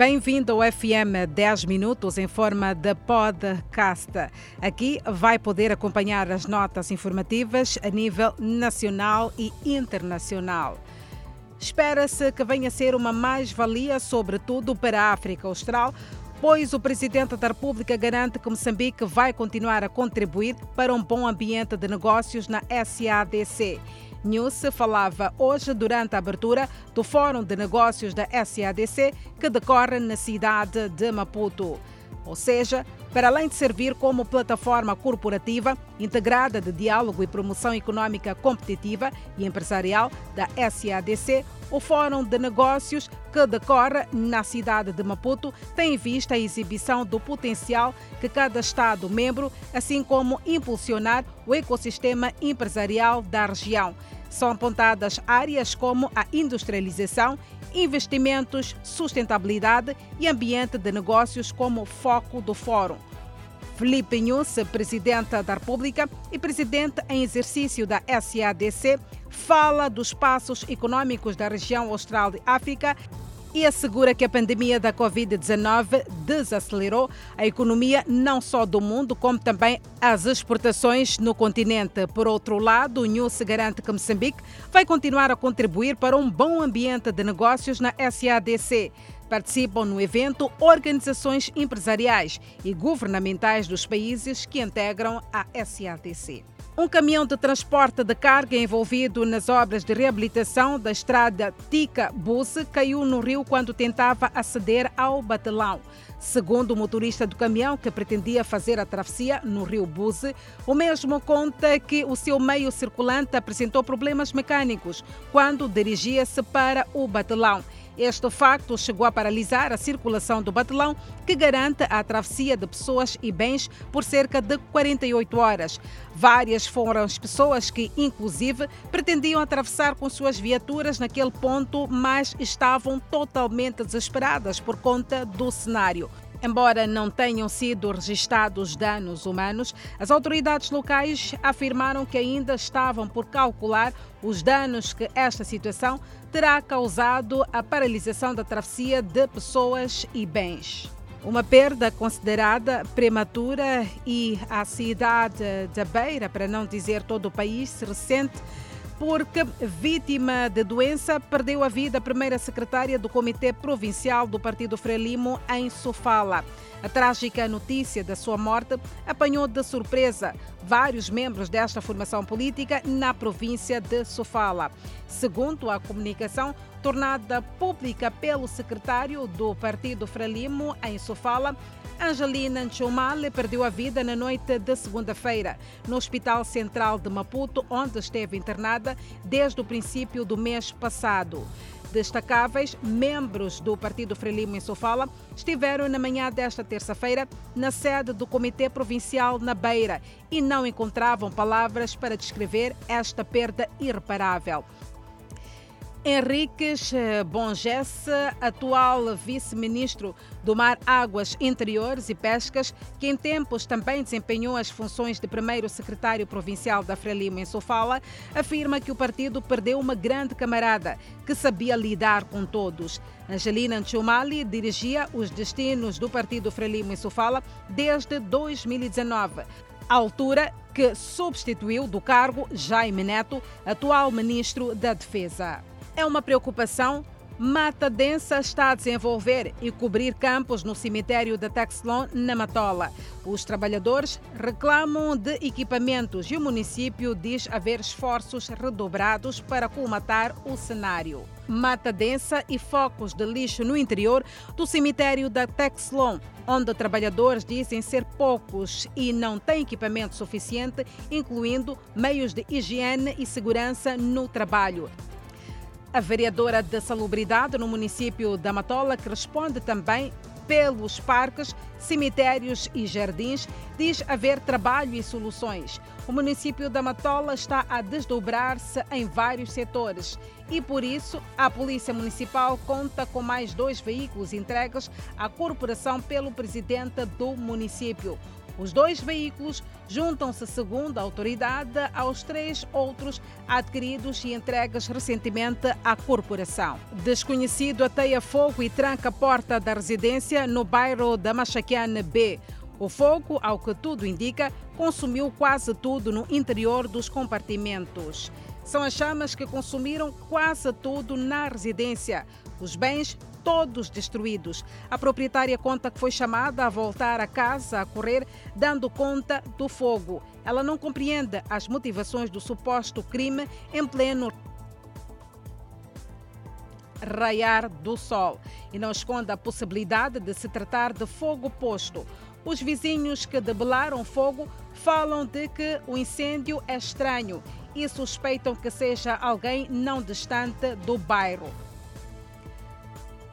Bem-vindo ao FM 10 Minutos em forma de podcast. Aqui vai poder acompanhar as notas informativas a nível nacional e internacional. Espera-se que venha a ser uma mais-valia, sobretudo para a África Austral, pois o Presidente da República garante que Moçambique vai continuar a contribuir para um bom ambiente de negócios na SADC. News falava hoje durante a abertura do Fórum de Negócios da SADC, que decorre na cidade de Maputo. Ou seja, para além de servir como plataforma corporativa integrada de diálogo e promoção econômica competitiva e empresarial da SADC, o Fórum de Negócios, que decorre na cidade de Maputo, tem em vista a exibição do potencial que cada Estado-membro, assim como impulsionar o ecossistema empresarial da região. São apontadas áreas como a industrialização, investimentos, sustentabilidade e ambiente de negócios como foco do fórum. Felipe Nunes, presidente da República e presidente em exercício da SADC, fala dos passos econômicos da região austral de África e assegura que a pandemia da Covid-19 desacelerou a economia não só do mundo, como também as exportações no continente. Por outro lado, o News garante que Moçambique vai continuar a contribuir para um bom ambiente de negócios na SADC. Participam no evento organizações empresariais e governamentais dos países que integram a SADC. Um caminhão de transporte de carga envolvido nas obras de reabilitação da estrada Tica-Busse caiu no rio quando tentava aceder ao Batelão. Segundo o motorista do caminhão que pretendia fazer a travessia no rio Buse, o mesmo conta que o seu meio circulante apresentou problemas mecânicos quando dirigia-se para o Batelão. Este facto chegou a paralisar a circulação do batelão, que garante a travessia de pessoas e bens por cerca de 48 horas. Várias foram as pessoas que, inclusive, pretendiam atravessar com suas viaturas naquele ponto, mas estavam totalmente desesperadas por conta do cenário. Embora não tenham sido registrados danos humanos, as autoridades locais afirmaram que ainda estavam por calcular os danos que esta situação terá causado à paralisação da travessia de pessoas e bens. Uma perda considerada prematura e a cidade da Beira, para não dizer todo o país, se ressente porque, vítima de doença, perdeu a vida a primeira secretária do Comitê Provincial do Partido Frelimo em Sofala. A trágica notícia da sua morte apanhou de surpresa vários membros desta formação política na província de Sofala. Segundo a comunicação tornada pública pelo secretário do Partido Frelimo em Sofala, Angelina Nchumale perdeu a vida na noite de segunda-feira no Hospital Central de Maputo, onde esteve internada desde o princípio do mês passado. Destacáveis membros do Partido Frelimo em Sofala estiveram na manhã desta terça-feira na sede do Comitê Provincial na Beira e não encontravam palavras para descrever esta perda irreparável. Henriques eh, Bongesse, atual vice-ministro do Mar, Águas Interiores e Pescas, que em tempos também desempenhou as funções de primeiro secretário provincial da Frelimo em Sofala, afirma que o partido perdeu uma grande camarada que sabia lidar com todos. Angelina Nchumali dirigia os destinos do partido Frelimo em Sofala desde 2019 altura que substituiu do cargo Jaime Neto, atual ministro da Defesa é uma preocupação. Mata densa está a desenvolver e cobrir campos no cemitério de Texlon, na Matola. Os trabalhadores reclamam de equipamentos e o município diz haver esforços redobrados para colmatar o cenário. Mata densa e focos de lixo no interior do cemitério da Texlon, onde trabalhadores dizem ser poucos e não têm equipamento suficiente, incluindo meios de higiene e segurança no trabalho. A vereadora da Salubridade no município da Matola, que responde também pelos parques, cemitérios e jardins, diz haver trabalho e soluções. O município da Matola está a desdobrar-se em vários setores e, por isso, a Polícia Municipal conta com mais dois veículos entregues à corporação pelo presidente do município. Os dois veículos juntam-se, segundo a autoridade, aos três outros adquiridos e entregues recentemente à corporação. Desconhecido ateia fogo e tranca a porta da residência no bairro da Machaquiane B. O fogo, ao que tudo indica, consumiu quase tudo no interior dos compartimentos. São as chamas que consumiram quase tudo na residência. Os bens todos destruídos. A proprietária conta que foi chamada a voltar a casa a correr, dando conta do fogo. Ela não compreende as motivações do suposto crime em pleno raiar do sol e não esconde a possibilidade de se tratar de fogo posto. Os vizinhos que debelaram fogo falam de que o incêndio é estranho e suspeitam que seja alguém não distante do bairro.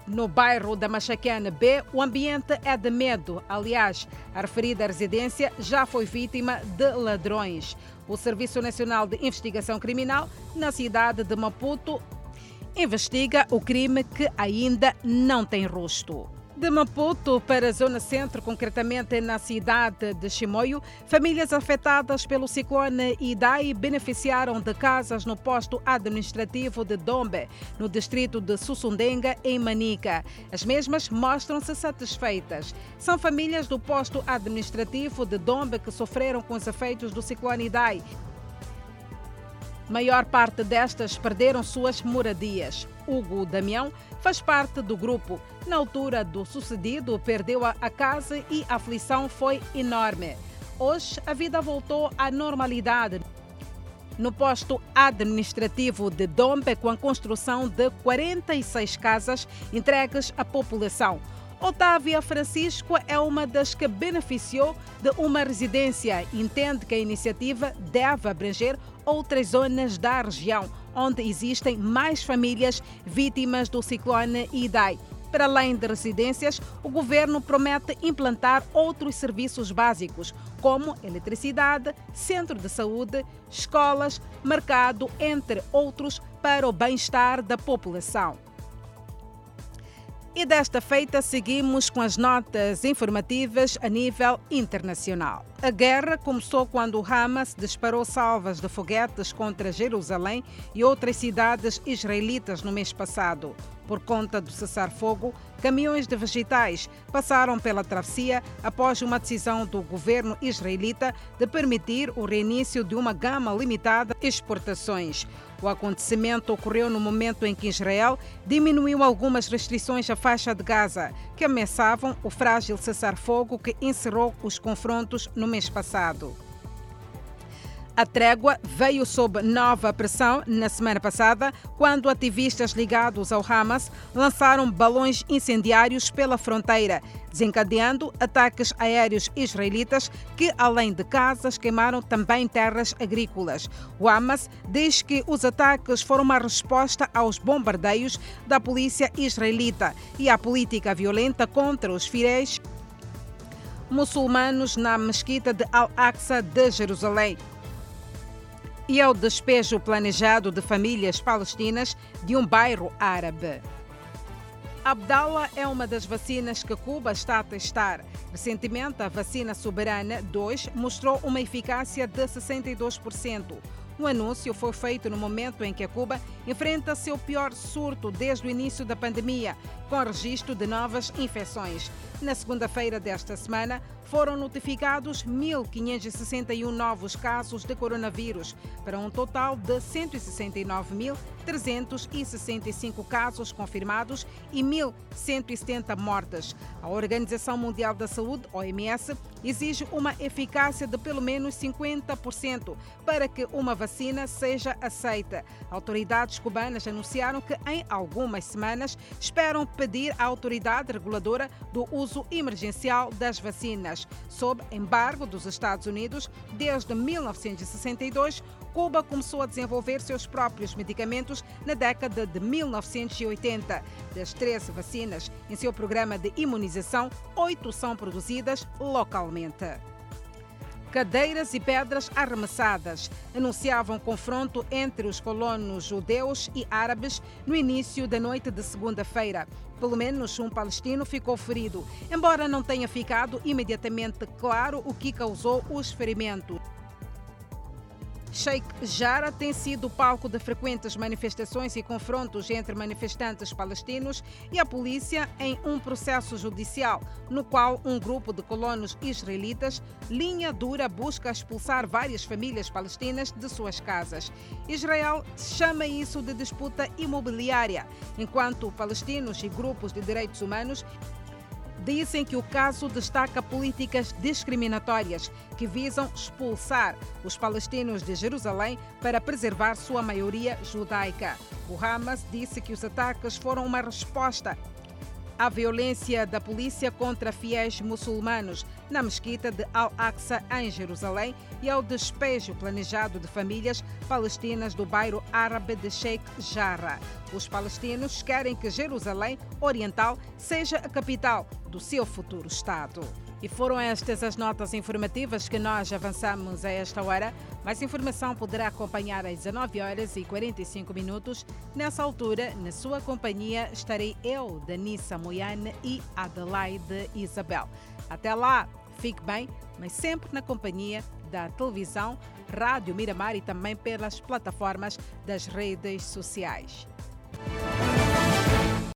No bairro da Machaquena B, o ambiente é de medo. Aliás, a referida residência já foi vítima de ladrões. O Serviço Nacional de Investigação Criminal, na cidade de Maputo, investiga o crime que ainda não tem rosto. De Maputo para a zona centro, concretamente na cidade de Chimoio, famílias afetadas pelo ciclone Idai beneficiaram de casas no posto administrativo de Dombe, no distrito de Sussundenga, em Manica. As mesmas mostram-se satisfeitas. São famílias do posto administrativo de Dombe que sofreram com os efeitos do ciclone Idai. Maior parte destas perderam suas moradias. Hugo Damião faz parte do grupo. Na altura do sucedido, perdeu a casa e a aflição foi enorme. Hoje, a vida voltou à normalidade. No posto administrativo de Dombe, com a construção de 46 casas entregues à população. Otávia Francisco é uma das que beneficiou de uma residência. Entende que a iniciativa deve abranger outras zonas da região, onde existem mais famílias vítimas do ciclone Idai. Para além de residências, o governo promete implantar outros serviços básicos, como eletricidade, centro de saúde, escolas, mercado, entre outros, para o bem-estar da população. E desta feita seguimos com as notas informativas a nível internacional. A guerra começou quando o Hamas disparou salvas de foguetes contra Jerusalém e outras cidades israelitas no mês passado. Por conta do cessar-fogo, caminhões de vegetais passaram pela travessia após uma decisão do governo israelita de permitir o reinício de uma gama limitada de exportações. O acontecimento ocorreu no momento em que Israel diminuiu algumas restrições à faixa de Gaza, que ameaçavam o frágil cessar-fogo que encerrou os confrontos no mês passado. A trégua veio sob nova pressão na semana passada, quando ativistas ligados ao Hamas lançaram balões incendiários pela fronteira, desencadeando ataques aéreos israelitas que, além de casas, queimaram também terras agrícolas. O Hamas diz que os ataques foram uma resposta aos bombardeios da polícia israelita e à política violenta contra os fiéis muçulmanos na mesquita de Al-Aqsa de Jerusalém e ao despejo planejado de famílias palestinas de um bairro árabe. Abdallah é uma das vacinas que Cuba está a testar. Recentemente, a vacina Soberana 2 mostrou uma eficácia de 62%. O anúncio foi feito no momento em que Cuba enfrenta seu pior surto desde o início da pandemia, com registro de novas infecções. Na segunda-feira desta semana, foram notificados 1.561 novos casos de coronavírus, para um total de 169.365 casos confirmados e 1.170 mortes. A Organização Mundial da Saúde, OMS, exige uma eficácia de pelo menos 50% para que uma vacina seja aceita. Autoridades cubanas anunciaram que em algumas semanas esperam pedir à autoridade reguladora do uso emergencial das vacinas sob embargo dos Estados Unidos desde 1962, Cuba começou a desenvolver seus próprios medicamentos na década de 1980. Das 13 vacinas em seu programa de imunização, oito são produzidas localmente. Cadeiras e pedras arremessadas. Anunciavam confronto entre os colonos judeus e árabes no início da noite de segunda-feira. Pelo menos um palestino ficou ferido, embora não tenha ficado imediatamente claro o que causou os ferimentos. Sheikh Jarrah tem sido palco de frequentes manifestações e confrontos entre manifestantes palestinos e a polícia em um processo judicial, no qual um grupo de colonos israelitas, linha dura, busca expulsar várias famílias palestinas de suas casas. Israel chama isso de disputa imobiliária, enquanto palestinos e grupos de direitos humanos dizem que o caso destaca políticas discriminatórias que visam expulsar os palestinos de Jerusalém para preservar sua maioria judaica. O Hamas disse que os ataques foram uma resposta à violência da polícia contra fiéis muçulmanos na mesquita de Al-Aqsa, em Jerusalém, e ao despejo planejado de famílias palestinas do bairro árabe de Sheikh Jarrah. Os palestinos querem que Jerusalém Oriental seja a capital do seu futuro Estado. E foram estas as notas informativas que nós avançamos a esta hora. Mais informação poderá acompanhar às 19 horas e 45 minutos. Nessa altura, na sua companhia, estarei eu, Danissa Moiane e Adelaide Isabel. Até lá, fique bem, mas sempre na companhia da televisão, Rádio Miramar e também pelas plataformas das redes sociais.